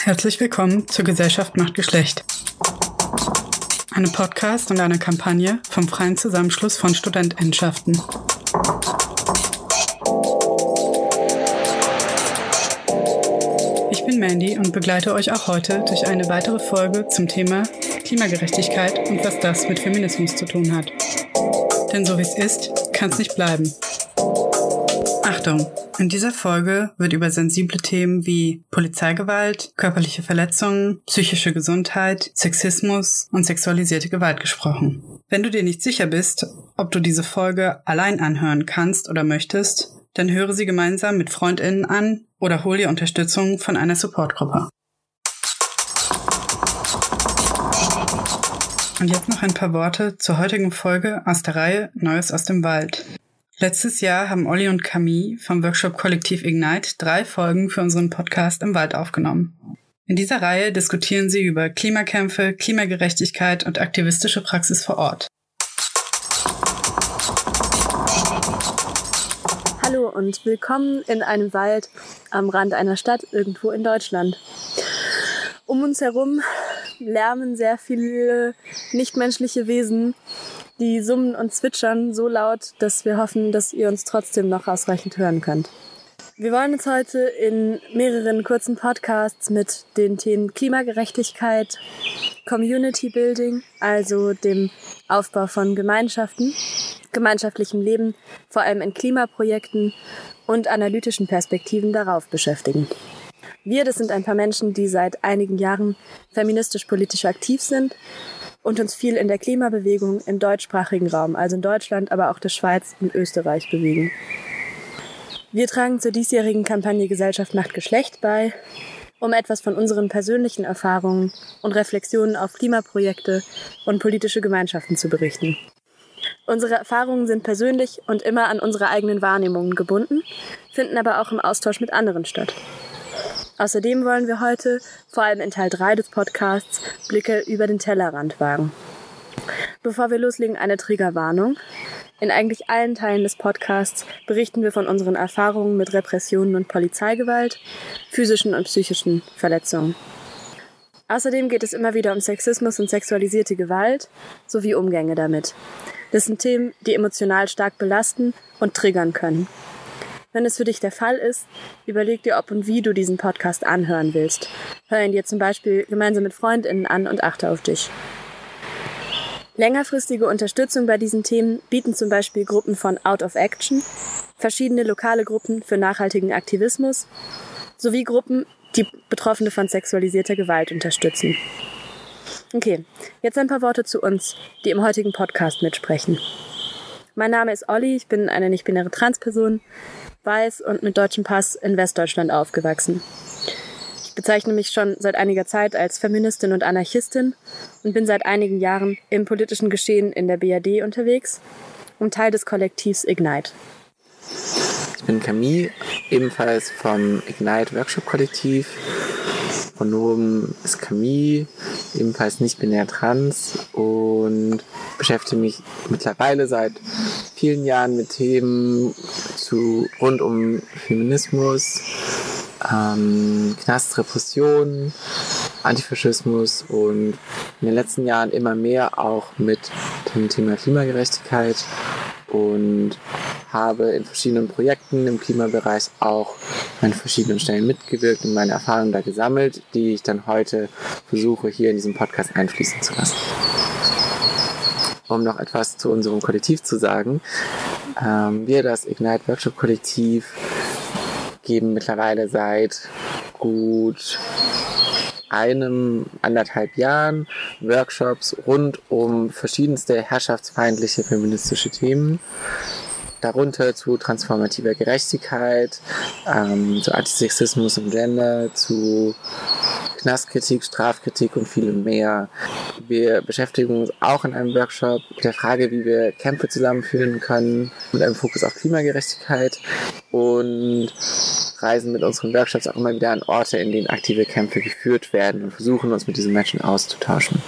Herzlich willkommen zur Gesellschaft macht Geschlecht. Eine Podcast und eine Kampagne vom Freien Zusammenschluss von Studentendschaften. Ich bin Mandy und begleite euch auch heute durch eine weitere Folge zum Thema Klimagerechtigkeit und was das mit Feminismus zu tun hat. Denn so wie es ist, kann es nicht bleiben. Achtung! In dieser Folge wird über sensible Themen wie Polizeigewalt, körperliche Verletzungen, psychische Gesundheit, Sexismus und sexualisierte Gewalt gesprochen. Wenn du dir nicht sicher bist, ob du diese Folge allein anhören kannst oder möchtest, dann höre sie gemeinsam mit Freundinnen an oder hol dir Unterstützung von einer Supportgruppe. Und jetzt noch ein paar Worte zur heutigen Folge aus der Reihe Neues aus dem Wald. Letztes Jahr haben Olli und Camille vom Workshop Kollektiv Ignite drei Folgen für unseren Podcast im Wald aufgenommen. In dieser Reihe diskutieren sie über Klimakämpfe, Klimagerechtigkeit und aktivistische Praxis vor Ort. Hallo und willkommen in einem Wald am Rand einer Stadt irgendwo in Deutschland. Um uns herum lärmen sehr viele nichtmenschliche Wesen, die summen und zwitschern so laut, dass wir hoffen, dass ihr uns trotzdem noch ausreichend hören könnt. Wir wollen uns heute in mehreren kurzen Podcasts mit den Themen Klimagerechtigkeit, Community Building, also dem Aufbau von Gemeinschaften, gemeinschaftlichem Leben, vor allem in Klimaprojekten und analytischen Perspektiven darauf beschäftigen. Wir, das sind ein paar Menschen, die seit einigen Jahren feministisch-politisch aktiv sind und uns viel in der Klimabewegung im deutschsprachigen Raum, also in Deutschland, aber auch der Schweiz und Österreich bewegen. Wir tragen zur diesjährigen Kampagne Gesellschaft macht Geschlecht bei, um etwas von unseren persönlichen Erfahrungen und Reflexionen auf Klimaprojekte und politische Gemeinschaften zu berichten. Unsere Erfahrungen sind persönlich und immer an unsere eigenen Wahrnehmungen gebunden, finden aber auch im Austausch mit anderen statt. Außerdem wollen wir heute, vor allem in Teil 3 des Podcasts, Blicke über den Tellerrand wagen. Bevor wir loslegen, eine Triggerwarnung. In eigentlich allen Teilen des Podcasts berichten wir von unseren Erfahrungen mit Repressionen und Polizeigewalt, physischen und psychischen Verletzungen. Außerdem geht es immer wieder um Sexismus und sexualisierte Gewalt sowie Umgänge damit. Das sind Themen, die emotional stark belasten und triggern können. Wenn es für dich der Fall ist, überleg dir, ob und wie du diesen Podcast anhören willst. Hör ihn dir zum Beispiel gemeinsam mit FreundInnen an und achte auf dich. Längerfristige Unterstützung bei diesen Themen bieten zum Beispiel Gruppen von Out of Action, verschiedene lokale Gruppen für nachhaltigen Aktivismus sowie Gruppen, die Betroffene von sexualisierter Gewalt unterstützen. Okay, jetzt ein paar Worte zu uns, die im heutigen Podcast mitsprechen. Mein Name ist Olli, ich bin eine nicht-binäre Transperson, weiß und mit deutschem Pass in Westdeutschland aufgewachsen. Ich bezeichne mich schon seit einiger Zeit als Feministin und Anarchistin und bin seit einigen Jahren im politischen Geschehen in der BRD unterwegs und Teil des Kollektivs Ignite. Ich bin Camille, ebenfalls vom Ignite Workshop Kollektiv Pronomen ist Camille, ebenfalls nicht binär trans und beschäftige mich mittlerweile seit vielen Jahren mit Themen zu, rund um Feminismus, ähm, Knastrepression, Antifaschismus und in den letzten Jahren immer mehr auch mit dem Thema Klimagerechtigkeit und habe in verschiedenen Projekten im Klimabereich auch an verschiedenen Stellen mitgewirkt und meine Erfahrungen da gesammelt, die ich dann heute versuche hier in diesem Podcast einfließen zu lassen. Um noch etwas zu unserem Kollektiv zu sagen, ähm, wir, das Ignite Workshop Kollektiv, geben mittlerweile seit gut einem, anderthalb Jahren Workshops rund um verschiedenste herrschaftsfeindliche feministische Themen. Darunter zu transformativer Gerechtigkeit, ähm, zu Antisexismus und Gender, zu Knastkritik, Strafkritik und vielem mehr. Wir beschäftigen uns auch in einem Workshop mit der Frage, wie wir Kämpfe zusammenführen können, mit einem Fokus auf Klimagerechtigkeit und reisen mit unseren Workshops auch immer wieder an Orte, in denen aktive Kämpfe geführt werden und versuchen uns mit diesen Menschen auszutauschen.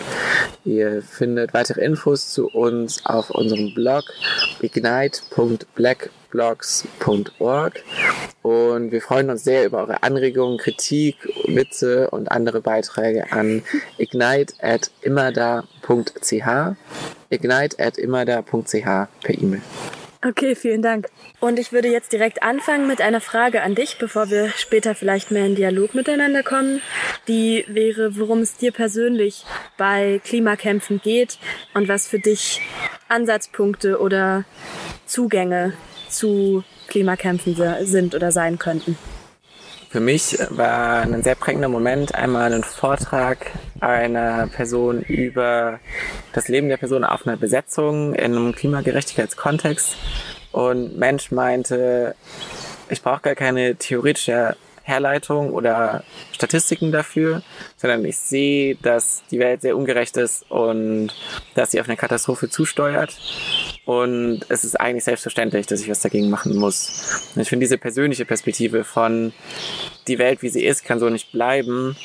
Ihr findet weitere Infos zu uns auf unserem Blog ignite.black ignite.blogs.org. Und wir freuen uns sehr über eure Anregungen, Kritik, Witze und andere Beiträge an ignite.immerda.ch ignite.immerda.ch per E-Mail. Okay, vielen Dank. Und ich würde jetzt direkt anfangen mit einer Frage an dich, bevor wir später vielleicht mehr in Dialog miteinander kommen. Die wäre, worum es dir persönlich bei Klimakämpfen geht und was für dich Ansatzpunkte oder Zugänge zu Klimakämpfen sind oder sein könnten. Für mich war ein sehr prägender Moment einmal ein Vortrag einer Person über das Leben der Person auf einer Besetzung in einem Klimagerechtigkeitskontext. Und Mensch meinte, ich brauche gar keine theoretische Herleitung oder Statistiken dafür, sondern ich sehe, dass die Welt sehr ungerecht ist und dass sie auf eine Katastrophe zusteuert. Und es ist eigentlich selbstverständlich, dass ich was dagegen machen muss. Und ich finde diese persönliche Perspektive von die Welt, wie sie ist, kann so nicht bleiben,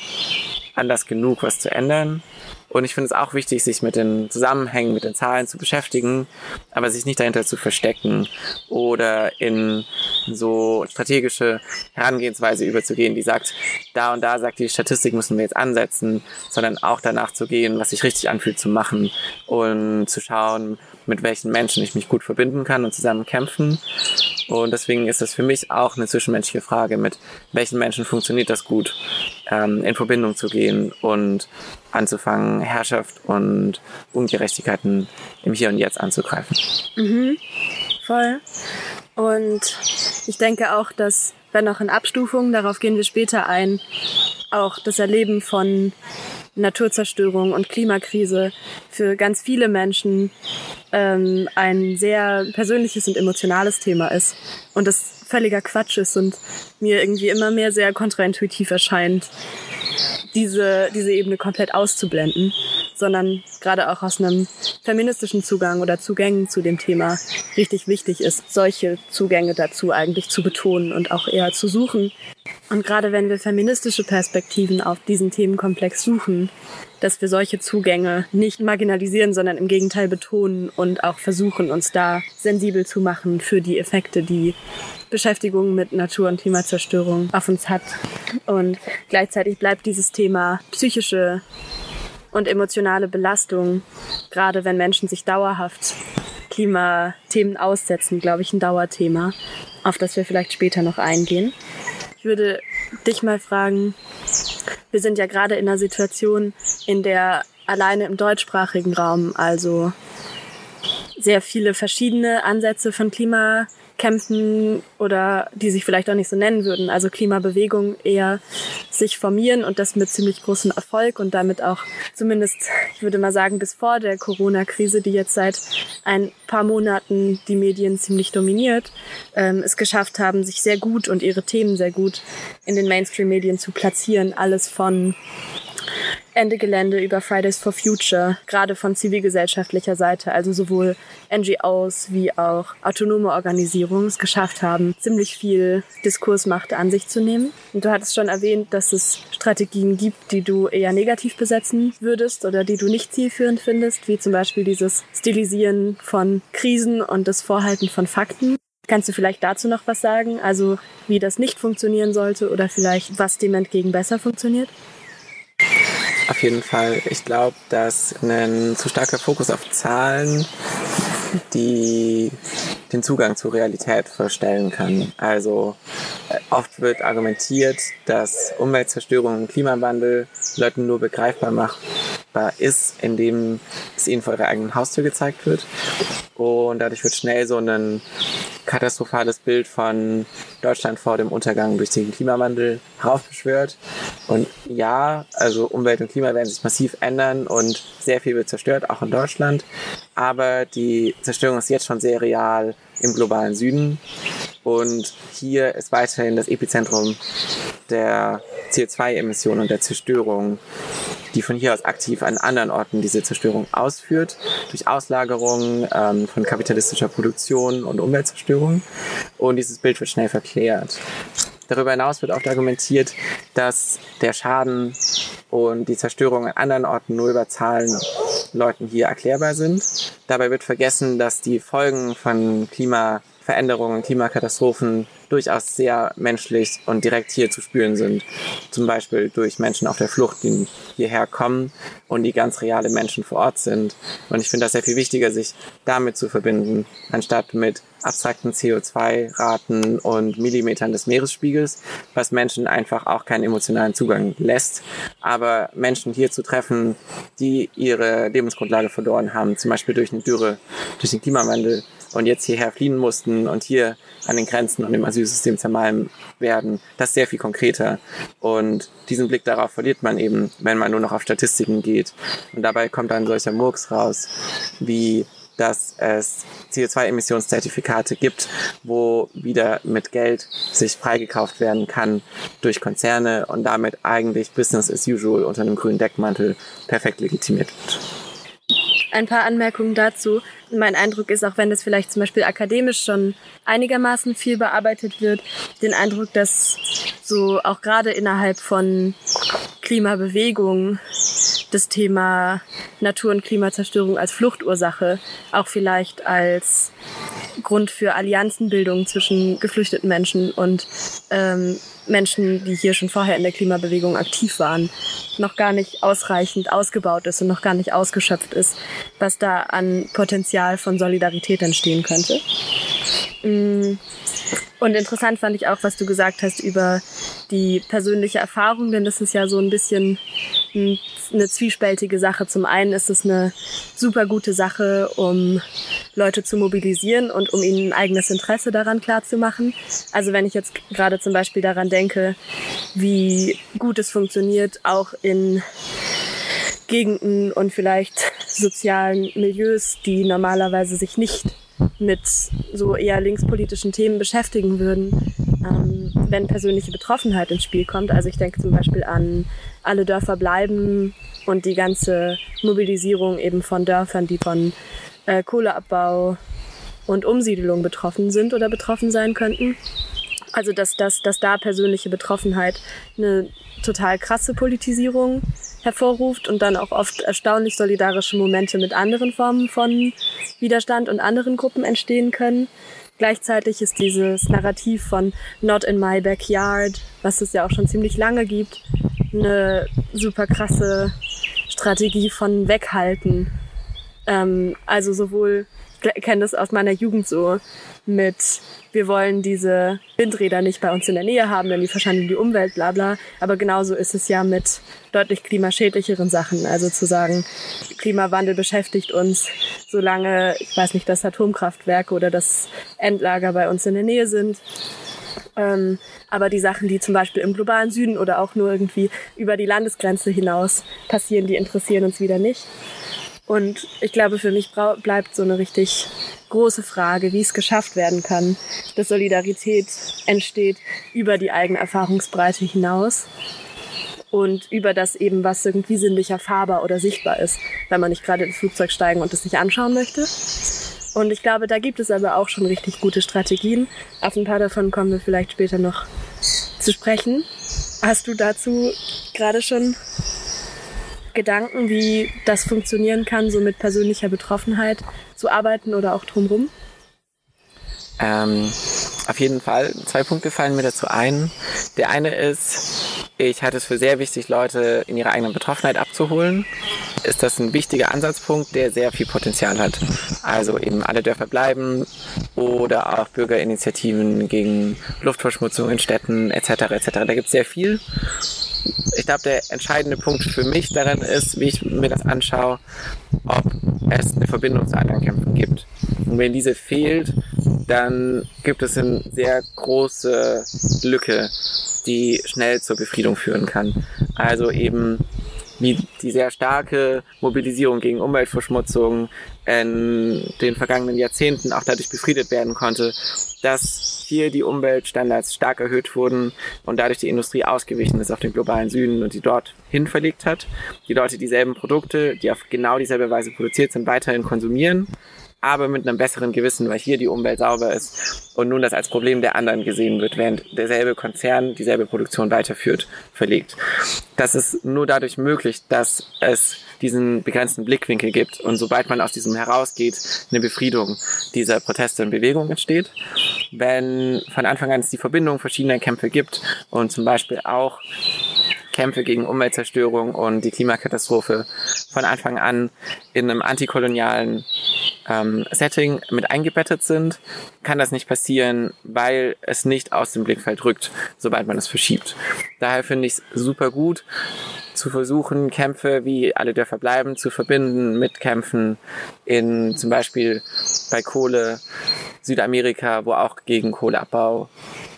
anders genug, was zu ändern. Und ich finde es auch wichtig, sich mit den Zusammenhängen, mit den Zahlen zu beschäftigen, aber sich nicht dahinter zu verstecken oder in so strategische Herangehensweise überzugehen, die sagt, da und da sagt die Statistik, müssen wir jetzt ansetzen, sondern auch danach zu gehen, was sich richtig anfühlt zu machen und zu schauen, mit welchen Menschen ich mich gut verbinden kann und zusammen kämpfen. Und deswegen ist es für mich auch eine zwischenmenschliche Frage, mit welchen Menschen funktioniert das gut, ähm, in Verbindung zu gehen und anzufangen, Herrschaft und Ungerechtigkeiten im Hier und Jetzt anzugreifen. Mhm, voll. Und ich denke auch, dass, wenn auch in Abstufungen, darauf gehen wir später ein, auch das Erleben von Naturzerstörung und Klimakrise für ganz viele Menschen ähm, ein sehr persönliches und emotionales Thema ist und das völliger Quatsch ist und mir irgendwie immer mehr sehr kontraintuitiv erscheint, diese, diese Ebene komplett auszublenden, sondern gerade auch aus einem feministischen Zugang oder Zugängen zu dem Thema richtig wichtig ist, solche Zugänge dazu eigentlich zu betonen und auch eher zu suchen. Und gerade wenn wir feministische Perspektiven auf diesen Themenkomplex suchen, dass wir solche Zugänge nicht marginalisieren, sondern im Gegenteil betonen und auch versuchen, uns da sensibel zu machen für die Effekte, die Beschäftigung mit Natur- und Klimazerstörung auf uns hat. Und gleichzeitig bleibt dieses Thema psychische und emotionale Belastung, gerade wenn Menschen sich dauerhaft Klimathemen aussetzen, glaube ich, ein Dauerthema, auf das wir vielleicht später noch eingehen. Ich würde dich mal fragen, wir sind ja gerade in einer Situation, in der alleine im deutschsprachigen Raum also sehr viele verschiedene Ansätze von Klima kämpfen oder die sich vielleicht auch nicht so nennen würden, also Klimabewegungen eher sich formieren und das mit ziemlich großem Erfolg und damit auch zumindest, ich würde mal sagen, bis vor der Corona-Krise, die jetzt seit ein paar Monaten die Medien ziemlich dominiert, ähm, es geschafft haben, sich sehr gut und ihre Themen sehr gut in den Mainstream-Medien zu platzieren. Alles von Ende Gelände über Fridays for Future, gerade von zivilgesellschaftlicher Seite, also sowohl NGOs wie auch autonome Organisierungen es geschafft haben, ziemlich viel Diskursmacht an sich zu nehmen. Und du hattest schon erwähnt, dass es Strategien gibt, die du eher negativ besetzen würdest oder die du nicht zielführend findest, wie zum Beispiel dieses Stilisieren von Krisen und das Vorhalten von Fakten. Kannst du vielleicht dazu noch was sagen? Also wie das nicht funktionieren sollte oder vielleicht was dem entgegen besser funktioniert? Auf jeden Fall. Ich glaube, dass ein zu starker Fokus auf Zahlen die den Zugang zur Realität verstellen kann. Also äh, oft wird argumentiert, dass Umweltzerstörung und Klimawandel Leuten nur begreifbar machbar ist, indem es ihnen vor ihrer eigenen Haustür gezeigt wird. Und dadurch wird schnell so ein katastrophales Bild von Deutschland vor dem Untergang durch den Klimawandel heraufbeschwört. Und ja, also Umwelt und Klima werden sich massiv ändern und sehr viel wird zerstört, auch in Deutschland. Aber die Zerstörung ist jetzt schon sehr real im globalen Süden. Und hier ist weiterhin das Epizentrum der CO2-Emissionen und der Zerstörung die von hier aus aktiv an anderen Orten diese Zerstörung ausführt, durch Auslagerung ähm, von kapitalistischer Produktion und Umweltzerstörung. Und dieses Bild wird schnell verklärt. Darüber hinaus wird oft argumentiert, dass der Schaden und die Zerstörung an anderen Orten nur über Zahlen Leuten hier erklärbar sind. Dabei wird vergessen, dass die Folgen von Klima Veränderungen, Klimakatastrophen durchaus sehr menschlich und direkt hier zu spüren sind. Zum Beispiel durch Menschen auf der Flucht, die hierher kommen und die ganz reale Menschen vor Ort sind. Und ich finde das sehr viel wichtiger, sich damit zu verbinden, anstatt mit abstrakten CO2-Raten und Millimetern des Meeresspiegels, was Menschen einfach auch keinen emotionalen Zugang lässt. Aber Menschen hier zu treffen, die ihre Lebensgrundlage verloren haben, zum Beispiel durch eine Dürre, durch den Klimawandel und jetzt hierher fliehen mussten und hier an den Grenzen und im Asylsystem zermalmen werden, das ist sehr viel konkreter. Und diesen Blick darauf verliert man eben, wenn man nur noch auf Statistiken geht. Und dabei kommt dann solcher Murks raus, wie dass es CO2-Emissionszertifikate gibt, wo wieder mit Geld sich freigekauft werden kann durch Konzerne und damit eigentlich Business as usual unter einem grünen Deckmantel perfekt legitimiert wird. Ein paar Anmerkungen dazu. Mein Eindruck ist, auch wenn das vielleicht zum Beispiel akademisch schon einigermaßen viel bearbeitet wird, den Eindruck, dass so auch gerade innerhalb von Klimabewegungen das Thema Natur- und Klimazerstörung als Fluchtursache auch vielleicht als Grund für Allianzenbildung zwischen geflüchteten Menschen und ähm, Menschen, die hier schon vorher in der Klimabewegung aktiv waren, noch gar nicht ausreichend ausgebaut ist und noch gar nicht ausgeschöpft ist, was da an Potenzial von Solidarität entstehen könnte. Mm. Und interessant fand ich auch, was du gesagt hast über die persönliche Erfahrung, denn das ist ja so ein bisschen eine zwiespältige Sache. Zum einen ist es eine super gute Sache, um Leute zu mobilisieren und um ihnen ein eigenes Interesse daran klarzumachen. Also wenn ich jetzt gerade zum Beispiel daran denke, wie gut es funktioniert, auch in Gegenden und vielleicht sozialen Milieus, die normalerweise sich nicht mit so eher linkspolitischen Themen beschäftigen würden, ähm, wenn persönliche Betroffenheit ins Spiel kommt. Also ich denke zum Beispiel an alle Dörfer bleiben und die ganze Mobilisierung eben von Dörfern, die von äh, Kohleabbau und Umsiedelung betroffen sind oder betroffen sein könnten. Also dass, dass, dass da persönliche Betroffenheit eine total krasse Politisierung hervorruft und dann auch oft erstaunlich solidarische Momente mit anderen Formen von Widerstand und anderen Gruppen entstehen können. Gleichzeitig ist dieses Narrativ von Not in my backyard, was es ja auch schon ziemlich lange gibt, eine super krasse Strategie von Weghalten. Ähm, also sowohl, ich kenne das aus meiner Jugend so, mit wir wollen diese Windräder nicht bei uns in der Nähe haben, denn die verschandeln die Umwelt, bla bla. Aber genauso ist es ja mit deutlich klimaschädlicheren Sachen. Also zu sagen, Klimawandel beschäftigt uns, solange, ich weiß nicht, das Atomkraftwerk oder das Endlager bei uns in der Nähe sind. Ähm, aber die Sachen, die zum Beispiel im globalen Süden oder auch nur irgendwie über die Landesgrenze hinaus passieren, die interessieren uns wieder nicht. Und ich glaube, für mich bleibt so eine richtig große Frage, wie es geschafft werden kann, dass Solidarität entsteht über die eigene Erfahrungsbreite hinaus und über das eben, was irgendwie sinnlich erfahrbar oder sichtbar ist, wenn man nicht gerade ins Flugzeug steigen und es sich anschauen möchte. Und ich glaube, da gibt es aber auch schon richtig gute Strategien. Auf ein paar davon kommen wir vielleicht später noch zu sprechen. Hast du dazu gerade schon Gedanken, wie das funktionieren kann, so mit persönlicher Betroffenheit zu arbeiten oder auch drumherum? Ähm, auf jeden Fall. Zwei Punkte fallen mir dazu ein. Der eine ist, ich halte es für sehr wichtig, Leute in ihrer eigenen Betroffenheit abzuholen. Ist das ein wichtiger Ansatzpunkt, der sehr viel Potenzial hat. Also eben alle Dörfer bleiben oder auch Bürgerinitiativen gegen Luftverschmutzung in Städten etc. etc. Da gibt es sehr viel ich glaube, der entscheidende Punkt für mich darin ist, wie ich mir das anschaue, ob es eine Verbindung zu anderen Kämpfen gibt. Und wenn diese fehlt, dann gibt es eine sehr große Lücke, die schnell zur Befriedung führen kann. Also eben wie die sehr starke Mobilisierung gegen Umweltverschmutzung in den vergangenen Jahrzehnten auch dadurch befriedet werden konnte, dass hier die Umweltstandards stark erhöht wurden und dadurch die Industrie ausgewichen ist auf den globalen Süden und die dort hin verlegt hat. Die Leute dieselben Produkte, die auf genau dieselbe Weise produziert sind, weiterhin konsumieren aber mit einem besseren Gewissen, weil hier die Umwelt sauber ist und nun das als Problem der anderen gesehen wird, während derselbe Konzern dieselbe Produktion weiterführt, verlegt. Das ist nur dadurch möglich, dass es diesen begrenzten Blickwinkel gibt und sobald man aus diesem herausgeht, eine Befriedung dieser Proteste und Bewegung entsteht. Wenn von Anfang an es die Verbindung verschiedener Kämpfe gibt und zum Beispiel auch Kämpfe gegen Umweltzerstörung und die Klimakatastrophe von Anfang an in einem antikolonialen ähm, Setting mit eingebettet sind, kann das nicht passieren, weil es nicht aus dem Blickfeld rückt, sobald man es verschiebt. Daher finde ich es super gut, zu versuchen, Kämpfe wie alle Dörfer bleiben zu verbinden mit Kämpfen in zum Beispiel bei Kohle Südamerika, wo auch gegen Kohleabbau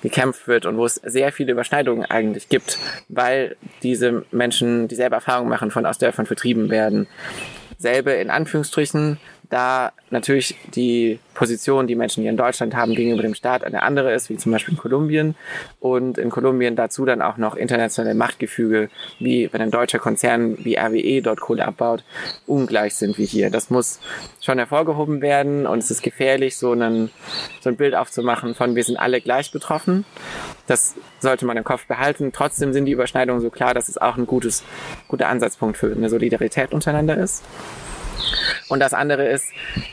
gekämpft wird und wo es sehr viele Überschneidungen eigentlich gibt, weil diese Menschen dieselbe Erfahrung machen, von aus Dörfern vertrieben werden. Selbe in Anführungsstrichen, da natürlich die Position, die Menschen hier in Deutschland haben gegenüber dem Staat eine andere ist, wie zum Beispiel in Kolumbien. Und in Kolumbien dazu dann auch noch internationale Machtgefüge, wie wenn ein deutscher Konzern wie RWE dort Kohle abbaut, ungleich sind wie hier. Das muss schon hervorgehoben werden und es ist gefährlich, so, einen, so ein Bild aufzumachen von wir sind alle gleich betroffen. Das sollte man im Kopf behalten. Trotzdem sind die Überschneidungen so klar, dass es auch ein gutes, guter Ansatzpunkt für eine Solidarität untereinander ist. Und das andere ist,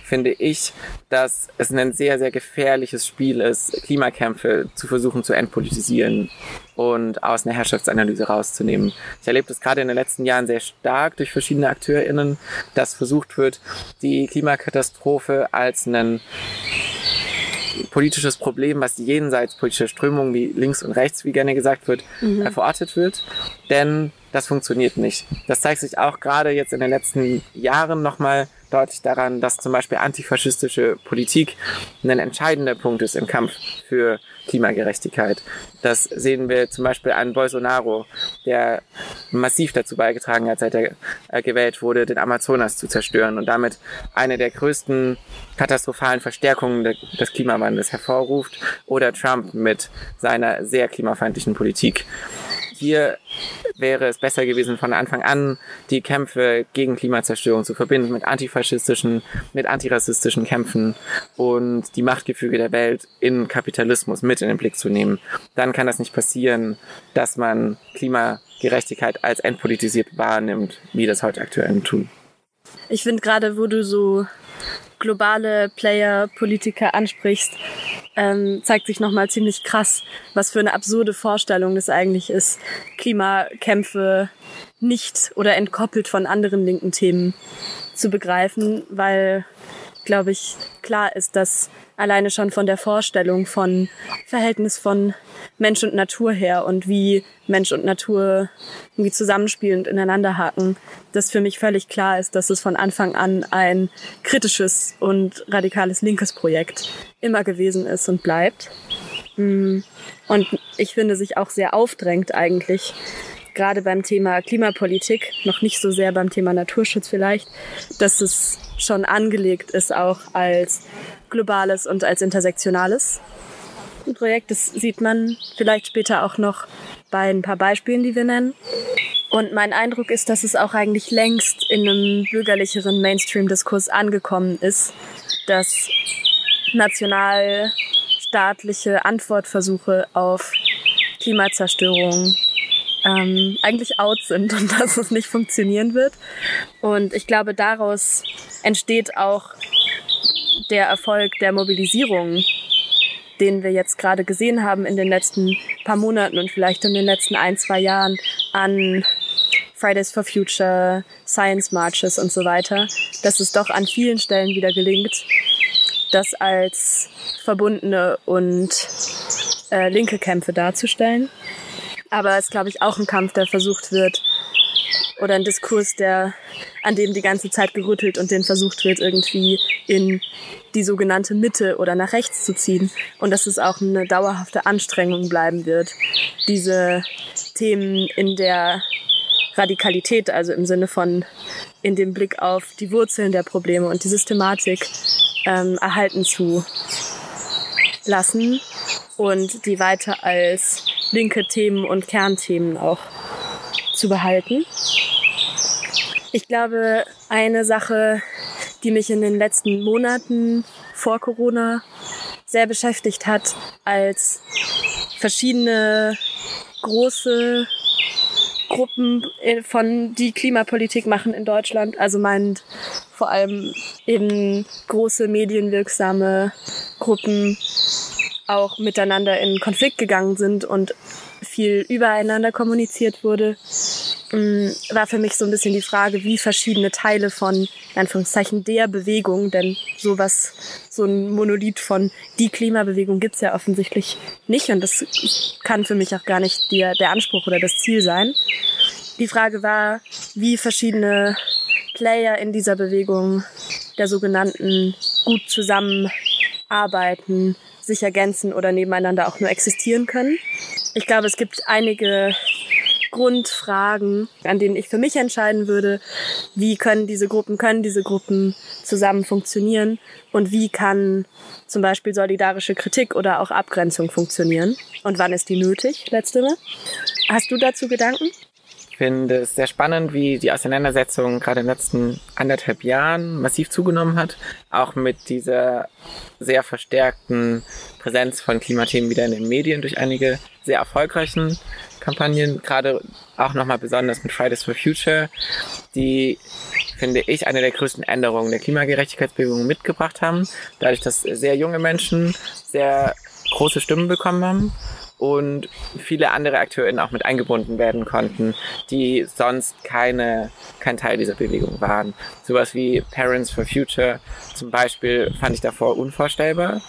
finde ich, dass es ein sehr, sehr gefährliches Spiel ist, Klimakämpfe zu versuchen zu entpolitisieren und aus einer Herrschaftsanalyse rauszunehmen. Ich erlebe das gerade in den letzten Jahren sehr stark durch verschiedene AkteurInnen, dass versucht wird, die Klimakatastrophe als einen politisches Problem, was jenseits politischer Strömungen wie links und rechts, wie gerne gesagt wird, mhm. verortet wird. Denn das funktioniert nicht. Das zeigt sich auch gerade jetzt in den letzten Jahren nochmal deutlich daran, dass zum Beispiel antifaschistische Politik ein entscheidender Punkt ist im Kampf für Klimagerechtigkeit. Das sehen wir zum Beispiel an Bolsonaro, der massiv dazu beigetragen hat, seit er äh, gewählt wurde, den Amazonas zu zerstören und damit eine der größten katastrophalen Verstärkungen des Klimawandels hervorruft. Oder Trump mit seiner sehr klimafeindlichen Politik. Hier wäre es besser gewesen, von Anfang an die Kämpfe gegen Klimazerstörung zu verbinden mit antifaschistischen, mit antirassistischen Kämpfen und die Machtgefüge der Welt in Kapitalismus mit in den Blick zu nehmen. Dann kann das nicht passieren, dass man Klimagerechtigkeit als entpolitisiert wahrnimmt, wie das heute aktuell tun. Ich finde gerade, wo du so globale Player, Politiker ansprichst, ähm, zeigt sich nochmal ziemlich krass, was für eine absurde Vorstellung das eigentlich ist, Klimakämpfe nicht oder entkoppelt von anderen linken Themen zu begreifen, weil, glaube ich, klar ist, dass alleine schon von der Vorstellung von Verhältnis von Mensch und Natur her und wie Mensch und Natur irgendwie zusammenspielen und ineinander haken, dass für mich völlig klar ist, dass es von Anfang an ein kritisches und radikales linkes Projekt immer gewesen ist und bleibt. Mm. Und ich finde sich auch sehr aufdrängt eigentlich, gerade beim Thema Klimapolitik, noch nicht so sehr beim Thema Naturschutz vielleicht, dass es schon angelegt ist auch als globales und als intersektionales Projekt. Das sieht man vielleicht später auch noch bei ein paar Beispielen, die wir nennen. Und mein Eindruck ist, dass es auch eigentlich längst in einem bürgerlicheren Mainstream-Diskurs angekommen ist, dass nationalstaatliche Antwortversuche auf Klimazerstörung ähm, eigentlich out sind und dass es nicht funktionieren wird. Und ich glaube, daraus entsteht auch der Erfolg der Mobilisierung, den wir jetzt gerade gesehen haben in den letzten paar Monaten und vielleicht in den letzten ein, zwei Jahren an Fridays for Future, Science Marches und so weiter, dass es doch an vielen Stellen wieder gelingt, das als verbundene und äh, linke Kämpfe darzustellen. Aber es ist, glaube ich, auch ein Kampf, der versucht wird, oder ein Diskurs, der, an dem die ganze Zeit gerüttelt und den versucht wird, irgendwie in die sogenannte Mitte oder nach rechts zu ziehen. Und dass es auch eine dauerhafte Anstrengung bleiben wird, diese Themen in der Radikalität, also im Sinne von in dem Blick auf die Wurzeln der Probleme und die Systematik ähm, erhalten zu lassen und die weiter als linke Themen und Kernthemen auch zu behalten. Ich glaube, eine Sache, die mich in den letzten Monaten vor Corona sehr beschäftigt hat, als verschiedene große Gruppen von die Klimapolitik machen in Deutschland. Also meint vor allem eben große medienwirksame Gruppen auch miteinander in Konflikt gegangen sind und viel übereinander kommuniziert wurde, mm, war für mich so ein bisschen die Frage, wie verschiedene Teile von, in Anführungszeichen, der Bewegung, denn sowas, so ein Monolith von die Klimabewegung gibt's ja offensichtlich nicht und das kann für mich auch gar nicht der, der Anspruch oder das Ziel sein. Die Frage war, wie verschiedene Player in dieser Bewegung der sogenannten gut zusammenarbeiten, sich ergänzen oder nebeneinander auch nur existieren können. Ich glaube, es gibt einige Grundfragen, an denen ich für mich entscheiden würde, wie können diese Gruppen, können diese Gruppen zusammen funktionieren und wie kann zum Beispiel solidarische Kritik oder auch Abgrenzung funktionieren und wann ist die nötig, letztere. Hast du dazu Gedanken? Ich finde es sehr spannend, wie die Auseinandersetzung gerade in den letzten anderthalb Jahren massiv zugenommen hat. Auch mit dieser sehr verstärkten Präsenz von Klimathemen wieder in den Medien durch einige sehr erfolgreichen Kampagnen. Gerade auch nochmal besonders mit Fridays for Future, die finde ich, eine der größten Änderungen der Klimagerechtigkeitsbewegung mitgebracht haben. Dadurch, dass sehr junge Menschen sehr große Stimmen bekommen haben und viele andere AkteurInnen auch mit eingebunden werden konnten, die sonst keine, kein Teil dieser Bewegung waren. Sowas wie Parents for Future zum Beispiel fand ich davor unvorstellbar.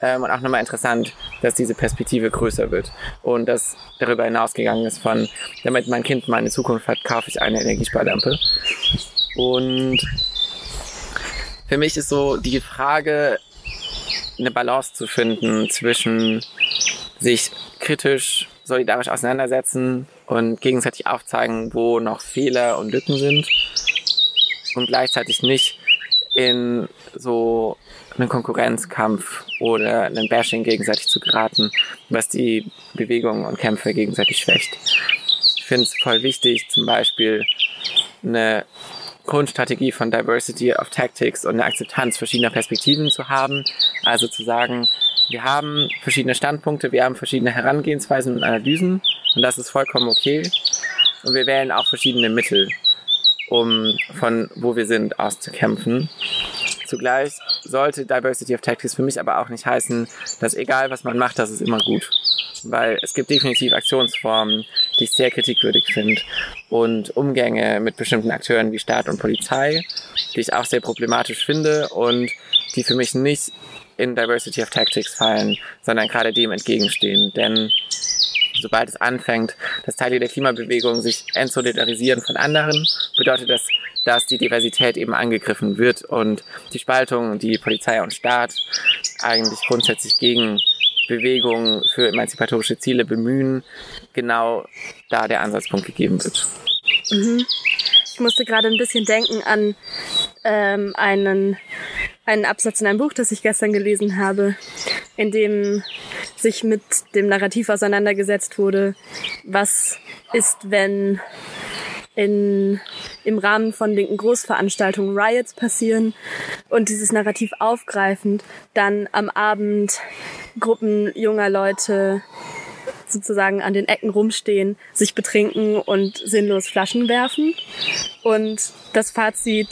Ähm, und auch nochmal interessant, dass diese Perspektive größer wird und dass darüber hinausgegangen ist von, damit mein Kind mal eine Zukunft hat, kaufe ich eine Energiesparlampe. Und für mich ist so die Frage, eine Balance zu finden zwischen sich kritisch, solidarisch auseinandersetzen und gegenseitig aufzeigen, wo noch Fehler und Lücken sind und gleichzeitig nicht in so einen Konkurrenzkampf oder einen Bashing gegenseitig zu geraten, was die Bewegungen und Kämpfe gegenseitig schwächt. Ich finde es voll wichtig, zum Beispiel eine Grundstrategie von Diversity of Tactics und eine Akzeptanz verschiedener Perspektiven zu haben. Also zu sagen, wir haben verschiedene Standpunkte, wir haben verschiedene Herangehensweisen und Analysen und das ist vollkommen okay. Und wir wählen auch verschiedene Mittel, um von wo wir sind auszukämpfen. Zugleich sollte Diversity of Tactics für mich aber auch nicht heißen, dass egal was man macht, das ist immer gut. Weil es gibt definitiv Aktionsformen, die ich sehr kritikwürdig finde und Umgänge mit bestimmten Akteuren wie Staat und Polizei, die ich auch sehr problematisch finde und die für mich nicht in Diversity of Tactics fallen, sondern gerade dem entgegenstehen. Denn sobald es anfängt, dass Teile der Klimabewegung sich entsolidarisieren von anderen, bedeutet das, dass die Diversität eben angegriffen wird und die Spaltung, die Polizei und Staat eigentlich grundsätzlich gegen Bewegungen für emanzipatorische Ziele bemühen, genau da der Ansatzpunkt gegeben wird. Mhm. Ich musste gerade ein bisschen denken an ähm, einen einen Absatz in einem Buch, das ich gestern gelesen habe, in dem sich mit dem Narrativ auseinandergesetzt wurde, was ist, wenn in, im Rahmen von linken Großveranstaltungen Riots passieren und dieses Narrativ aufgreifend dann am Abend Gruppen junger Leute sozusagen an den Ecken rumstehen, sich betrinken und sinnlos Flaschen werfen. Und das Fazit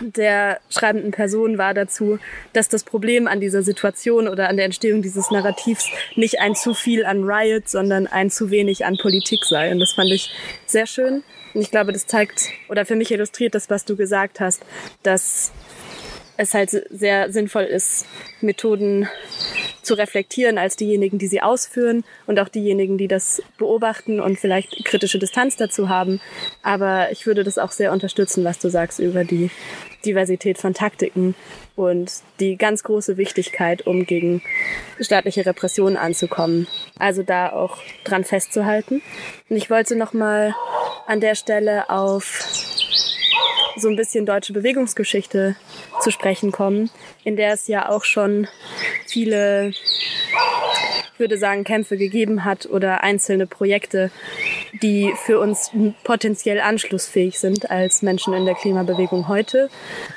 der schreibenden Person war dazu, dass das Problem an dieser Situation oder an der Entstehung dieses Narrativs nicht ein zu viel an Riot, sondern ein zu wenig an Politik sei. Und das fand ich sehr schön. Und ich glaube, das zeigt oder für mich illustriert das, was du gesagt hast, dass es halt sehr sinnvoll ist, Methoden zu reflektieren als diejenigen, die sie ausführen und auch diejenigen, die das beobachten und vielleicht kritische Distanz dazu haben. Aber ich würde das auch sehr unterstützen, was du sagst über die Diversität von Taktiken und die ganz große Wichtigkeit, um gegen staatliche Repressionen anzukommen. Also da auch dran festzuhalten. Und ich wollte noch mal an der Stelle auf so ein bisschen deutsche Bewegungsgeschichte zu sprechen kommen, in der es ja auch schon viele, ich würde sagen, Kämpfe gegeben hat oder einzelne Projekte, die für uns potenziell anschlussfähig sind als Menschen in der Klimabewegung heute.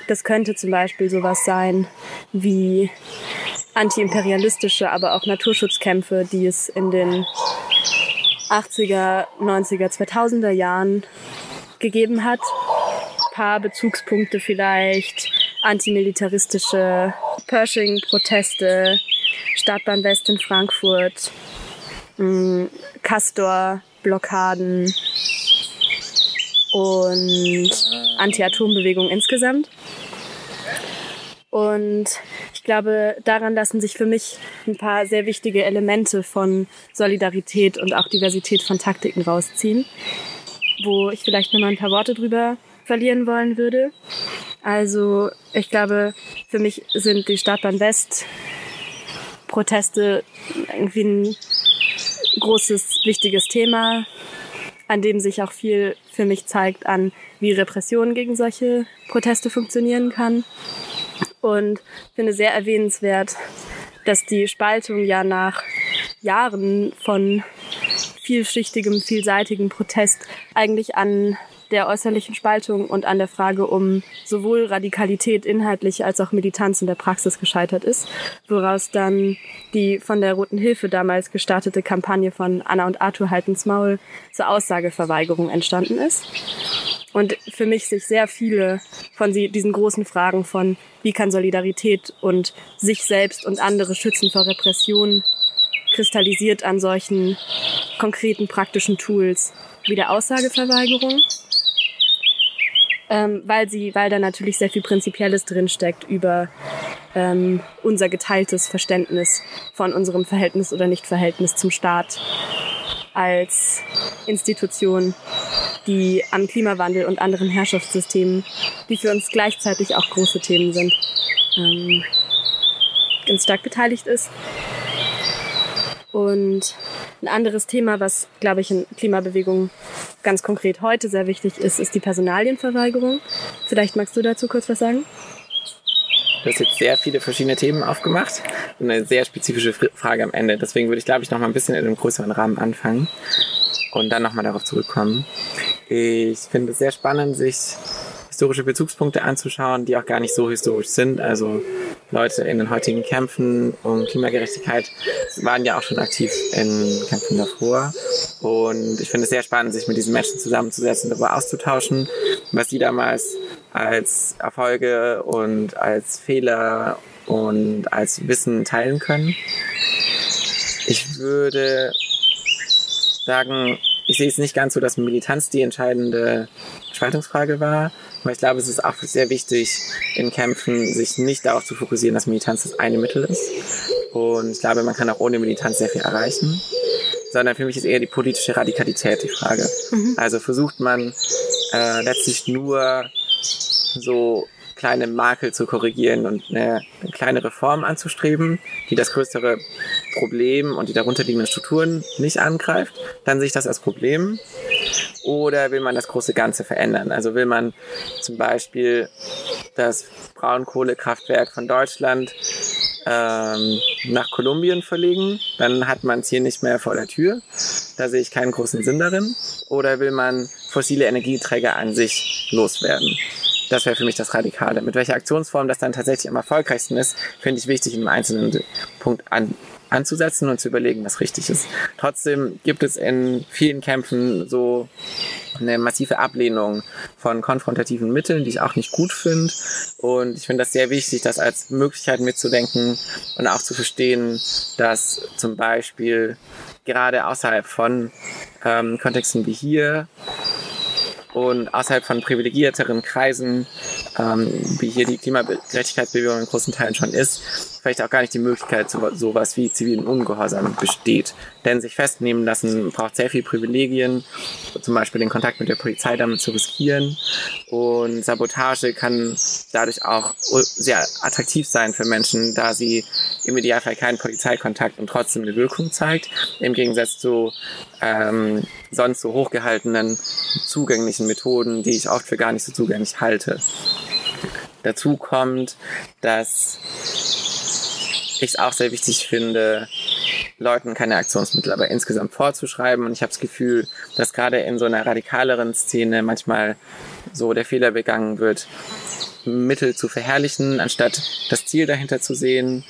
Das könnte zum Beispiel sowas sein wie antiimperialistische, aber auch Naturschutzkämpfe, die es in den 80er, 90er, 2000er Jahren gegeben hat. Paar Bezugspunkte vielleicht, antimilitaristische Pershing-Proteste, Stadtbahn West in Frankfurt, mm, Castor-Blockaden und Anti-Atom-Bewegung insgesamt. Und ich glaube, daran lassen sich für mich ein paar sehr wichtige Elemente von Solidarität und auch Diversität von Taktiken rausziehen, wo ich vielleicht noch mal ein paar Worte drüber verlieren wollen würde. Also ich glaube, für mich sind die Stadtbahn West Proteste irgendwie ein großes, wichtiges Thema, an dem sich auch viel für mich zeigt an, wie Repression gegen solche Proteste funktionieren kann. Und finde sehr erwähnenswert, dass die Spaltung ja nach Jahren von vielschichtigem, vielseitigem Protest eigentlich an der äußerlichen Spaltung und an der Frage um sowohl Radikalität inhaltlich als auch Militanz in der Praxis gescheitert ist, woraus dann die von der Roten Hilfe damals gestartete Kampagne von Anna und Arthur halten's Maul zur Aussageverweigerung entstanden ist. Und für mich sich sehr viele von diesen großen Fragen von, wie kann Solidarität und sich selbst und andere schützen vor Repression kristallisiert an solchen konkreten praktischen Tools wie der Aussageverweigerung ähm, weil sie, weil da natürlich sehr viel Prinzipielles drinsteckt über ähm, unser geteiltes Verständnis von unserem Verhältnis oder Nichtverhältnis zum Staat als Institution, die am Klimawandel und anderen Herrschaftssystemen, die für uns gleichzeitig auch große Themen sind, ähm, ganz stark beteiligt ist. Und ein anderes Thema, was, glaube ich, in Klimabewegung ganz konkret heute sehr wichtig ist, ist die Personalienverweigerung. Vielleicht magst du dazu kurz was sagen? Du hast jetzt sehr viele verschiedene Themen aufgemacht und eine sehr spezifische Frage am Ende. Deswegen würde ich, glaube ich, noch mal ein bisschen in einem größeren Rahmen anfangen und dann noch mal darauf zurückkommen. Ich finde es sehr spannend, sich historische Bezugspunkte anzuschauen, die auch gar nicht so historisch sind. Also Leute in den heutigen Kämpfen um Klimagerechtigkeit waren ja auch schon aktiv in Kämpfen davor. Und ich finde es sehr spannend, sich mit diesen Menschen zusammenzusetzen, darüber auszutauschen, was sie damals als Erfolge und als Fehler und als Wissen teilen können. Ich würde sagen, ich sehe es nicht ganz so, dass Militanz die entscheidende Spaltungsfrage war, aber ich glaube, es ist auch sehr wichtig, in Kämpfen sich nicht darauf zu fokussieren, dass Militanz das eine Mittel ist. Und ich glaube, man kann auch ohne Militanz sehr viel erreichen. Sondern für mich ist eher die politische Radikalität die Frage. Mhm. Also versucht man äh, letztlich nur so kleine Makel zu korrigieren und eine, eine kleine Reform anzustreben, die das größere Problem und die darunter liegenden Strukturen nicht angreift, dann sehe ich das als Problem. Oder will man das große Ganze verändern? Also will man zum Beispiel das Braunkohlekraftwerk von Deutschland ähm, nach Kolumbien verlegen, dann hat man es hier nicht mehr vor der Tür. Da sehe ich keinen großen Sinn darin. Oder will man fossile Energieträger an sich loswerden? Das wäre für mich das Radikale. Mit welcher Aktionsform das dann tatsächlich am erfolgreichsten ist, finde ich wichtig, einem einzelnen Punkt an, anzusetzen und zu überlegen, was richtig ist. Trotzdem gibt es in vielen Kämpfen so eine massive Ablehnung von konfrontativen Mitteln, die ich auch nicht gut finde. Und ich finde das sehr wichtig, das als Möglichkeit mitzudenken und auch zu verstehen, dass zum Beispiel gerade außerhalb von ähm, Kontexten wie hier und außerhalb von privilegierteren Kreisen, ähm, wie hier die Klimagerechtigkeitsbewegung in großen Teilen schon ist, vielleicht auch gar nicht die Möglichkeit zu sowas wie zivilen Ungehorsam besteht. Denn sich festnehmen lassen braucht sehr viel Privilegien, zum Beispiel den Kontakt mit der Polizei damit zu riskieren. Und Sabotage kann dadurch auch sehr attraktiv sein für Menschen, da sie im Idealfall keinen Polizeikontakt und trotzdem eine Wirkung zeigt. Im Gegensatz zu ähm, sonst so hochgehaltenen, zugänglichen Methoden, die ich oft für gar nicht so zugänglich halte. Dazu kommt, dass ich es auch sehr wichtig finde, Leuten keine Aktionsmittel, aber insgesamt vorzuschreiben. Und ich habe das Gefühl, dass gerade in so einer radikaleren Szene manchmal so der Fehler begangen wird, Mittel zu verherrlichen, anstatt das Ziel dahinter zu sehen.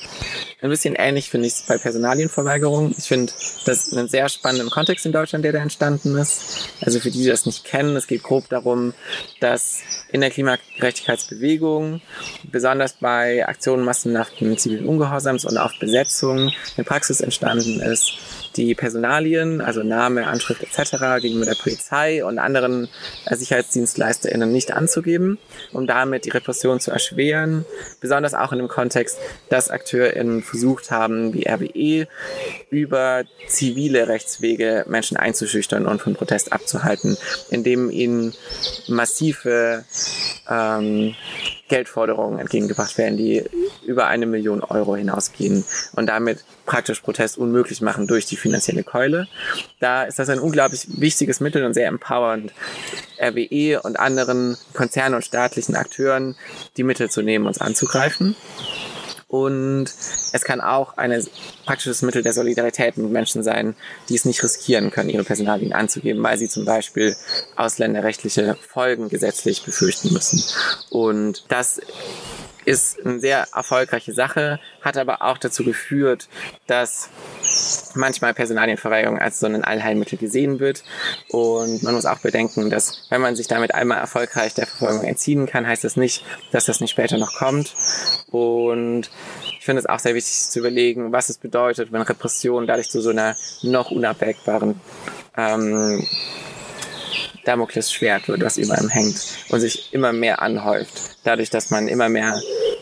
Ein bisschen ähnlich finde ich es bei Personalienverweigerung. Ich finde das einen sehr spannenden Kontext in Deutschland, der da entstanden ist. Also für die, die das nicht kennen, es geht grob darum, dass in der Klimagerechtigkeitsbewegung, besonders bei Aktionen massenhaften zivilen Ungehorsams und auch Besetzung, eine Praxis entstanden ist, die Personalien, also Name, Anschrift etc. gegenüber der Polizei und anderen SicherheitsdienstleisterInnen nicht anzugeben, um damit die Repression zu erschweren. Besonders auch in dem Kontext, dass AkteurInnen versucht haben, wie RWE, über zivile Rechtswege Menschen einzuschüchtern und von Protest abzuhalten, indem ihnen massive ähm, Geldforderungen entgegengebracht werden, die über eine Million Euro hinausgehen und damit praktisch Protest unmöglich machen durch die finanzielle Keule. Da ist das ein unglaublich wichtiges Mittel und sehr empowernd, RWE und anderen Konzernen und staatlichen Akteuren die Mittel zu nehmen, uns anzugreifen. Und es kann auch ein praktisches Mittel der Solidarität mit Menschen sein, die es nicht riskieren können, ihre Personalien anzugeben, weil sie zum Beispiel ausländerrechtliche Folgen gesetzlich befürchten müssen. Und das ist eine sehr erfolgreiche Sache, hat aber auch dazu geführt, dass manchmal Personalienverweigerung als so ein Allheilmittel gesehen wird. Und man muss auch bedenken, dass wenn man sich damit einmal erfolgreich der Verfolgung entziehen kann, heißt das nicht, dass das nicht später noch kommt. Und ich finde es auch sehr wichtig zu überlegen, was es bedeutet, wenn Repression dadurch zu so einer noch unabwägbaren ähm, Damoklesschwert wird, was über ihm hängt und sich immer mehr anhäuft. Dadurch, dass man immer mehr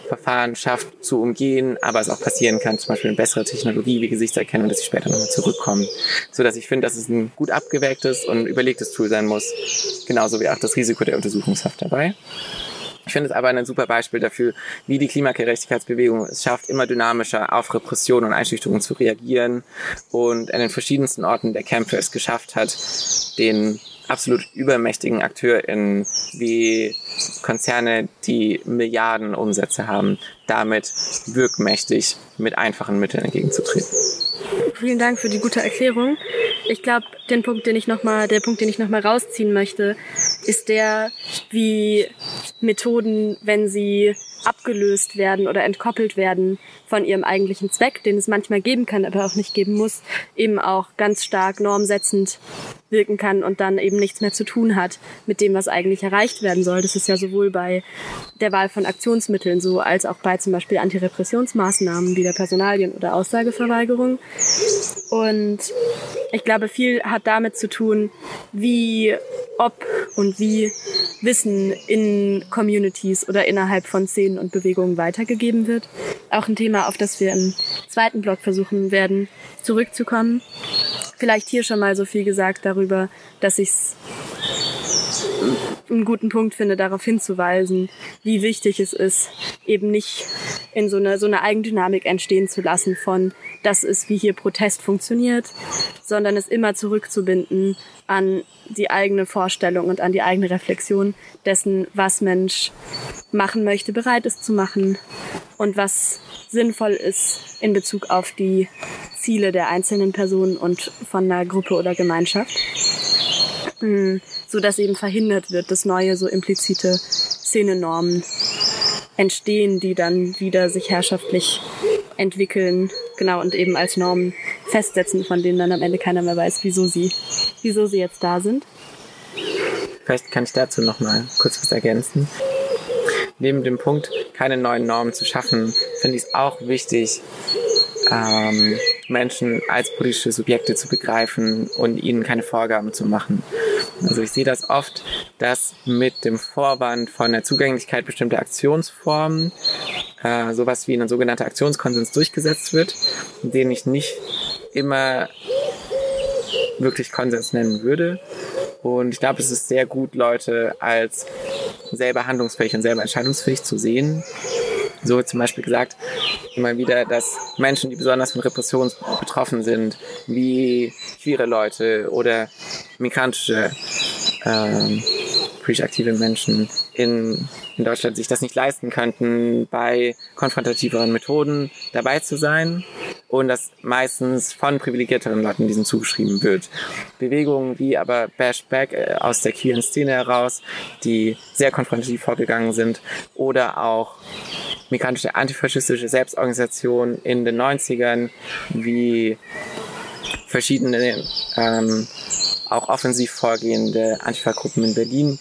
Verfahren schafft zu umgehen, aber es auch passieren kann, zum Beispiel eine bessere Technologie wie Gesichtserkennung, dass sie später nochmal zurückkommen. So dass ich finde, dass es ein gut abgewägtes und überlegtes Tool sein muss. Genauso wie auch das Risiko der Untersuchungshaft dabei. Ich finde es aber ein super Beispiel dafür, wie die Klimagerechtigkeitsbewegung es schafft, immer dynamischer auf Repression und Einschüchterung zu reagieren und an den verschiedensten Orten der Kämpfe es geschafft hat, den absolut übermächtigen AkteurInnen wie Konzerne, die Milliarden Umsätze haben, damit wirkmächtig mit einfachen Mitteln entgegenzutreten. Vielen Dank für die gute Erklärung. Ich glaube, den Punkt, den ich noch mal, der Punkt, den ich noch mal rausziehen möchte, ist der, wie Methoden, wenn sie abgelöst werden oder entkoppelt werden von ihrem eigentlichen Zweck, den es manchmal geben kann, aber auch nicht geben muss, eben auch ganz stark normsetzend wirken kann und dann eben nichts mehr zu tun hat mit dem, was eigentlich erreicht werden soll. Das ist ja sowohl bei der Wahl von Aktionsmitteln so, als auch bei zum Beispiel Antirepressionsmaßnahmen wie der Personalien- oder Aussageverweigerung. Und ich glaube, viel hat damit zu tun, wie, ob und wie Wissen in Communities oder innerhalb von Szenen und Bewegungen weitergegeben wird. Auch ein Thema, auf das wir im zweiten Blog versuchen werden, zurückzukommen. Vielleicht hier schon mal so viel gesagt darüber, dass ich es einen guten Punkt finde, darauf hinzuweisen, wie wichtig es ist, eben nicht in so eine, so eine Eigendynamik entstehen zu lassen von, das ist, wie hier Protest funktioniert, sondern es immer zurückzubinden an die eigene Vorstellung und an die eigene Reflexion dessen, was Mensch machen möchte, bereit ist zu machen und was sinnvoll ist in Bezug auf die Ziele der einzelnen Personen und von einer Gruppe oder Gemeinschaft. Hm, so dass eben verhindert wird, dass neue so implizite Szenenormen entstehen, die dann wieder sich herrschaftlich entwickeln, genau, und eben als Normen festsetzen, von denen dann am Ende keiner mehr weiß, wieso sie, wieso sie jetzt da sind. Vielleicht kann ich dazu noch mal kurz was ergänzen. Neben dem Punkt, keine neuen Normen zu schaffen, finde ich es auch wichtig, ähm, Menschen als politische Subjekte zu begreifen und ihnen keine Vorgaben zu machen. Also ich sehe das oft, dass mit dem Vorwand von der Zugänglichkeit bestimmter Aktionsformen äh, sowas wie ein sogenannter Aktionskonsens durchgesetzt wird, den ich nicht immer wirklich Konsens nennen würde. Und ich glaube, es ist sehr gut, Leute als selber handlungsfähig und selber entscheidungsfähig zu sehen. So wird zum Beispiel gesagt, immer wieder, dass Menschen, die besonders von Repressionen betroffen sind, wie queere Leute oder migrantische ähm, politisch aktive Menschen in, in Deutschland sich das nicht leisten könnten, bei konfrontativeren Methoden dabei zu sein. Und das meistens von privilegierteren Leuten diesen zugeschrieben wird. Bewegungen wie aber Bashback äh, aus der queeren Szene heraus, die sehr konfrontativ vorgegangen sind oder auch migrantische antifaschistische Selbstorganisationen in den 90ern wie verschiedene ähm, auch offensiv vorgehende Antifa-Gruppen in Berlin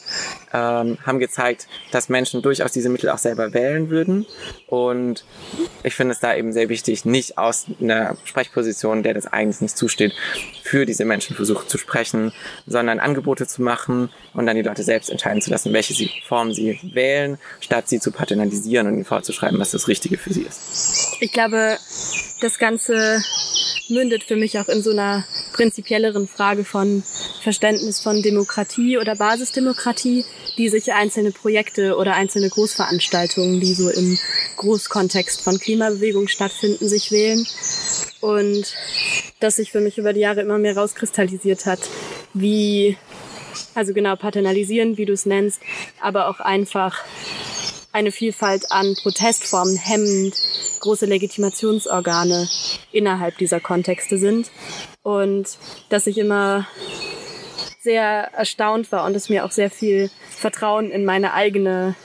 ähm, haben gezeigt, dass Menschen durchaus diese Mittel auch selber wählen würden. Und ich finde es da eben sehr wichtig, nicht aus einer Sprechposition, der das eigentlich nicht zusteht, für diese Menschen versuchen zu sprechen, sondern Angebote zu machen und dann die Leute selbst entscheiden zu lassen, welche Form sie wählen, statt sie zu paternalisieren und ihnen vorzuschreiben, was das Richtige für sie ist. Ich glaube, das Ganze mündet für mich auch in so einer prinzipielleren Frage von Verständnis von Demokratie oder Basisdemokratie, die sich einzelne Projekte oder einzelne Großveranstaltungen, die so im Großkontext von Klimabewegung stattfinden, sich wählen. Und das sich für mich über die Jahre immer mehr rauskristallisiert hat, wie, also genau paternalisieren, wie du es nennst, aber auch einfach eine Vielfalt an Protestformen hemmend, große Legitimationsorgane innerhalb dieser Kontexte sind. Und dass ich immer sehr erstaunt war und es mir auch sehr viel Vertrauen in meine eigene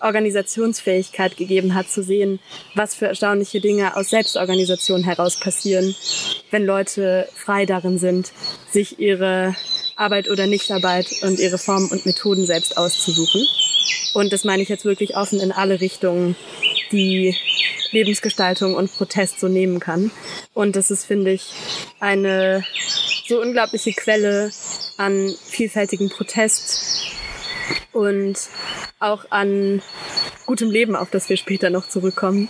Organisationsfähigkeit gegeben hat, zu sehen, was für erstaunliche Dinge aus Selbstorganisation heraus passieren, wenn Leute frei darin sind, sich ihre Arbeit oder Nichtarbeit und ihre Formen und Methoden selbst auszusuchen. Und das meine ich jetzt wirklich offen in alle Richtungen, die Lebensgestaltung und Protest so nehmen kann. Und das ist, finde ich, eine so unglaubliche Quelle an vielfältigen Protest und auch an gutem Leben, auf das wir später noch zurückkommen,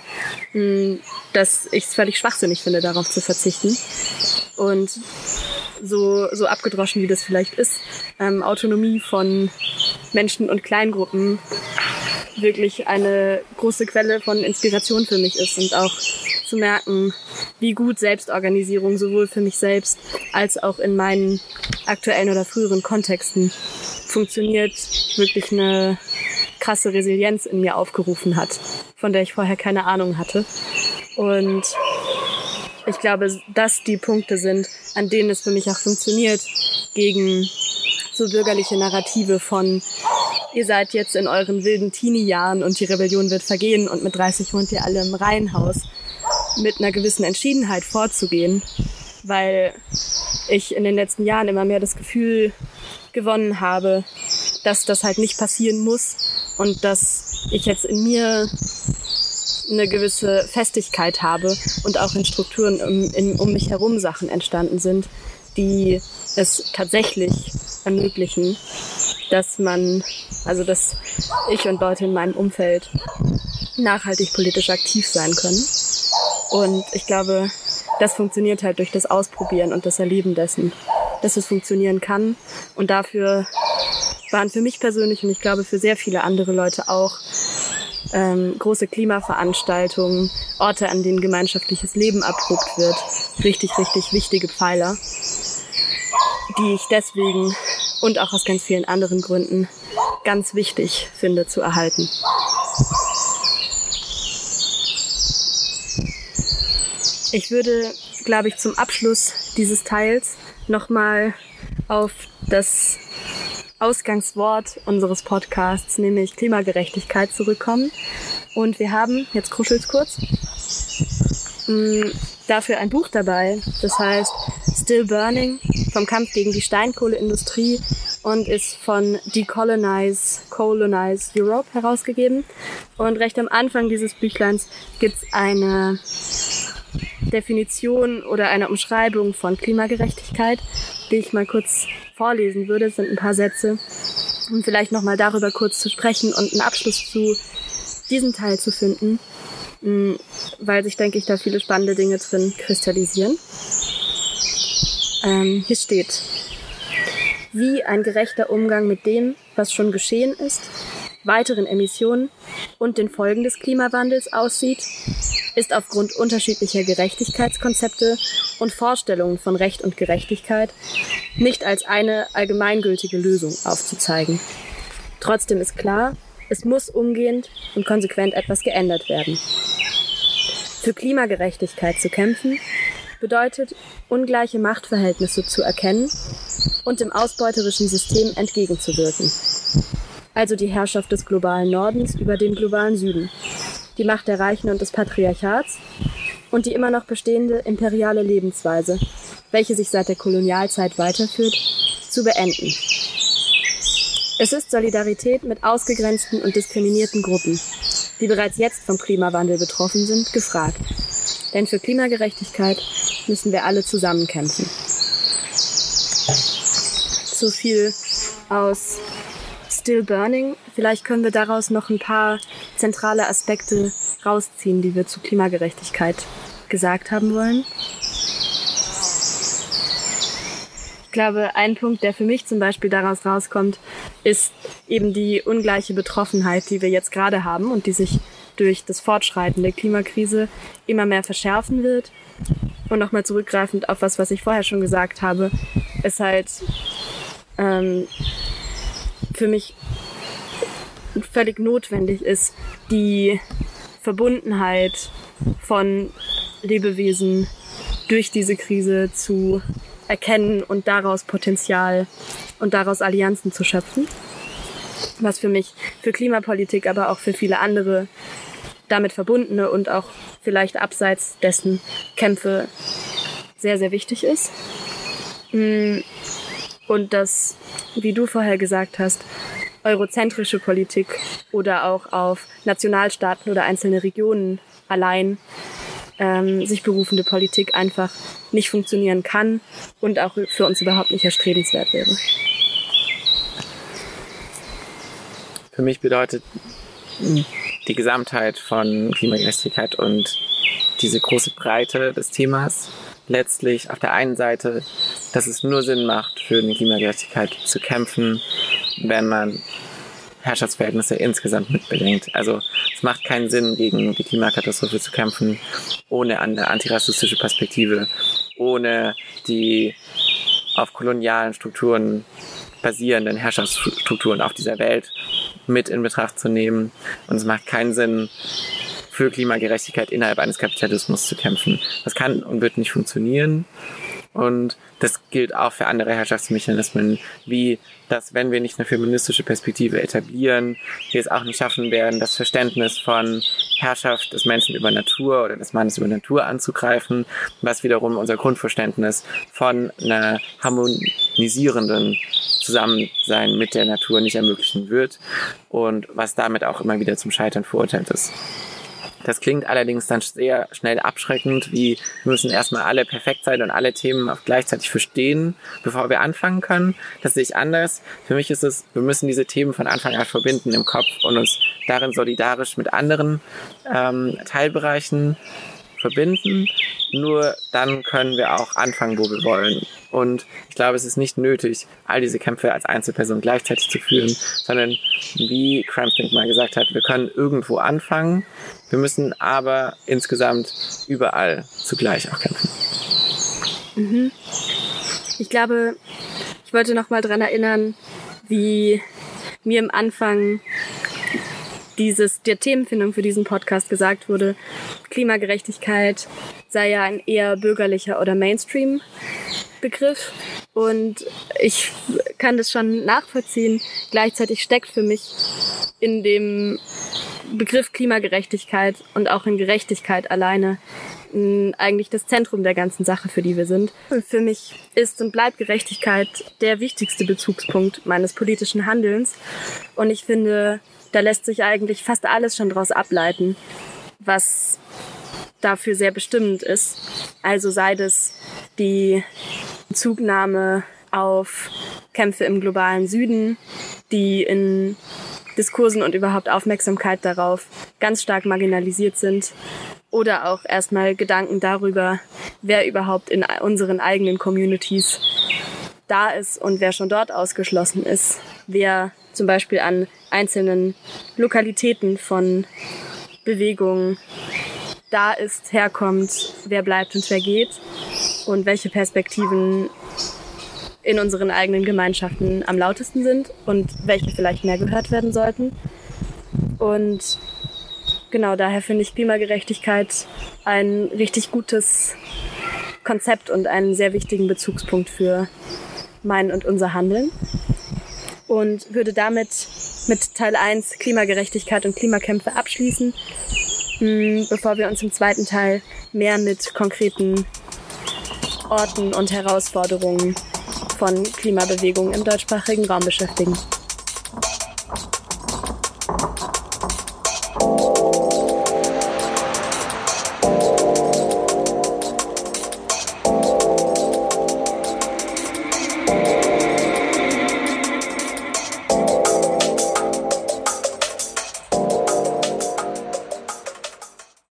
hm, dass ich es völlig schwachsinnig finde, darauf zu verzichten. Und so, so abgedroschen wie das vielleicht ist, ähm, Autonomie von Menschen und Kleingruppen wirklich eine große Quelle von Inspiration für mich ist. Und auch zu merken, wie gut Selbstorganisierung sowohl für mich selbst als auch in meinen aktuellen oder früheren Kontexten funktioniert, wirklich eine krasse Resilienz in mir aufgerufen hat, von der ich vorher keine Ahnung hatte. Und ich glaube, dass die Punkte sind, an denen es für mich auch funktioniert, gegen so bürgerliche Narrative von ihr seid jetzt in euren wilden Teenie-Jahren und die Rebellion wird vergehen und mit 30 wohnt ihr alle im Reihenhaus, mit einer gewissen Entschiedenheit vorzugehen, weil ich in den letzten Jahren immer mehr das Gefühl gewonnen habe, dass das halt nicht passieren muss und dass ich jetzt in mir eine gewisse Festigkeit habe und auch in Strukturen um, in, um mich herum Sachen entstanden sind, die es tatsächlich ermöglichen, dass man, also dass ich und Leute in meinem Umfeld nachhaltig politisch aktiv sein können. Und ich glaube, das funktioniert halt durch das Ausprobieren und das Erleben dessen, dass es funktionieren kann. Und dafür waren für mich persönlich und ich glaube für sehr viele andere Leute auch ähm, große Klimaveranstaltungen, Orte, an denen gemeinschaftliches Leben erprobt wird, richtig, richtig wichtige Pfeiler, die ich deswegen und auch aus ganz vielen anderen Gründen ganz wichtig finde zu erhalten. Ich würde, glaube ich, zum Abschluss dieses Teils nochmal auf das Ausgangswort unseres Podcasts, nämlich Klimagerechtigkeit, zurückkommen. Und wir haben, jetzt kuschelt's kurz, mm, dafür ein Buch dabei, das heißt Still Burning vom Kampf gegen die Steinkohleindustrie und ist von Decolonize Colonize Europe herausgegeben. Und recht am Anfang dieses Büchleins gibt's eine Definition oder eine Umschreibung von Klimagerechtigkeit, die ich mal kurz vorlesen würde. Sind ein paar Sätze, um vielleicht nochmal darüber kurz zu sprechen und einen Abschluss zu diesem Teil zu finden, mm, weil sich, denke ich, da viele spannende Dinge drin kristallisieren. Ähm, hier steht, wie ein gerechter Umgang mit dem, was schon geschehen ist, weiteren Emissionen und den Folgen des Klimawandels aussieht, ist aufgrund unterschiedlicher Gerechtigkeitskonzepte und Vorstellungen von Recht und Gerechtigkeit nicht als eine allgemeingültige Lösung aufzuzeigen. Trotzdem ist klar, es muss umgehend und konsequent etwas geändert werden. Für Klimagerechtigkeit zu kämpfen bedeutet, ungleiche Machtverhältnisse zu erkennen und dem ausbeuterischen System entgegenzuwirken. Also die Herrschaft des globalen Nordens über den globalen Süden, die Macht der Reichen und des Patriarchats und die immer noch bestehende imperiale Lebensweise, welche sich seit der Kolonialzeit weiterführt, zu beenden. Es ist Solidarität mit ausgegrenzten und diskriminierten Gruppen, die bereits jetzt vom Klimawandel betroffen sind, gefragt. Denn für Klimagerechtigkeit müssen wir alle zusammen kämpfen. So viel aus Still Burning. Vielleicht können wir daraus noch ein paar zentrale Aspekte rausziehen, die wir zu Klimagerechtigkeit gesagt haben wollen. Ich glaube, ein Punkt, der für mich zum Beispiel daraus rauskommt, ist eben die ungleiche Betroffenheit, die wir jetzt gerade haben und die sich durch das Fortschreiten der Klimakrise immer mehr verschärfen wird. Und nochmal zurückgreifend auf was, was ich vorher schon gesagt habe, ist halt ähm, für mich völlig notwendig ist, die Verbundenheit von Lebewesen durch diese Krise zu erkennen und daraus Potenzial und daraus Allianzen zu schöpfen. Was für mich, für Klimapolitik, aber auch für viele andere damit verbundene und auch vielleicht abseits dessen Kämpfe sehr, sehr wichtig ist. Und das, wie du vorher gesagt hast, eurozentrische Politik oder auch auf Nationalstaaten oder einzelne Regionen allein ähm, sich berufende Politik einfach nicht funktionieren kann und auch für uns überhaupt nicht erstrebenswert wäre. Für mich bedeutet die Gesamtheit von Klimagerechtigkeit und diese große Breite des Themas letztlich auf der einen Seite, dass es nur Sinn macht, für eine Klimagerechtigkeit zu kämpfen, wenn man Herrschaftsverhältnisse insgesamt mitbedenkt. Also es macht keinen Sinn, gegen die Klimakatastrophe zu kämpfen, ohne eine antirassistische Perspektive, ohne die auf kolonialen Strukturen basierenden Herrschaftsstrukturen auf dieser Welt mit in Betracht zu nehmen. Und es macht keinen Sinn, für Klimagerechtigkeit innerhalb eines Kapitalismus zu kämpfen. Das kann und wird nicht funktionieren. Und das gilt auch für andere Herrschaftsmechanismen, wie dass, wenn wir nicht eine feministische Perspektive etablieren, wir es auch nicht schaffen werden, das Verständnis von Herrschaft des Menschen über Natur oder des Mannes über Natur anzugreifen, was wiederum unser Grundverständnis von einer harmonisierenden Zusammensein mit der Natur nicht ermöglichen wird und was damit auch immer wieder zum Scheitern verurteilt ist. Das klingt allerdings dann sehr schnell abschreckend, wie wir müssen erstmal alle perfekt sein und alle Themen auch gleichzeitig verstehen, bevor wir anfangen können. Das sehe ich anders. Für mich ist es, wir müssen diese Themen von Anfang an verbinden im Kopf und uns darin solidarisch mit anderen ähm, Teilbereichen verbinden. Nur dann können wir auch anfangen, wo wir wollen. Und ich glaube, es ist nicht nötig, all diese Kämpfe als Einzelperson gleichzeitig zu führen, sondern wie Crampton mal gesagt hat, wir können irgendwo anfangen. Wir müssen aber insgesamt überall zugleich auch kämpfen. Mhm. Ich glaube, ich wollte noch mal daran erinnern, wie mir am Anfang dieses, der Themenfindung für diesen Podcast gesagt wurde, Klimagerechtigkeit sei ja ein eher bürgerlicher oder Mainstream Begriff und ich kann das schon nachvollziehen. Gleichzeitig steckt für mich in dem Begriff Klimagerechtigkeit und auch in Gerechtigkeit alleine eigentlich das Zentrum der ganzen Sache, für die wir sind. Für mich ist und bleibt Gerechtigkeit der wichtigste Bezugspunkt meines politischen Handelns. Und ich finde, da lässt sich eigentlich fast alles schon daraus ableiten, was dafür sehr bestimmend ist. Also sei das die Zugnahme auf Kämpfe im globalen Süden, die in Diskursen und überhaupt Aufmerksamkeit darauf ganz stark marginalisiert sind. Oder auch erstmal Gedanken darüber, wer überhaupt in unseren eigenen Communities da ist und wer schon dort ausgeschlossen ist, wer zum Beispiel an einzelnen Lokalitäten von Bewegungen da ist, herkommt, wer bleibt und wer geht und welche Perspektiven in unseren eigenen Gemeinschaften am lautesten sind und welche vielleicht mehr gehört werden sollten. Und genau daher finde ich Klimagerechtigkeit ein richtig gutes Konzept und einen sehr wichtigen Bezugspunkt für mein und unser Handeln. Und würde damit mit Teil 1 Klimagerechtigkeit und Klimakämpfe abschließen, hm, bevor wir uns im zweiten Teil mehr mit konkreten Orten und Herausforderungen von Klimabewegungen im deutschsprachigen Raum beschäftigen.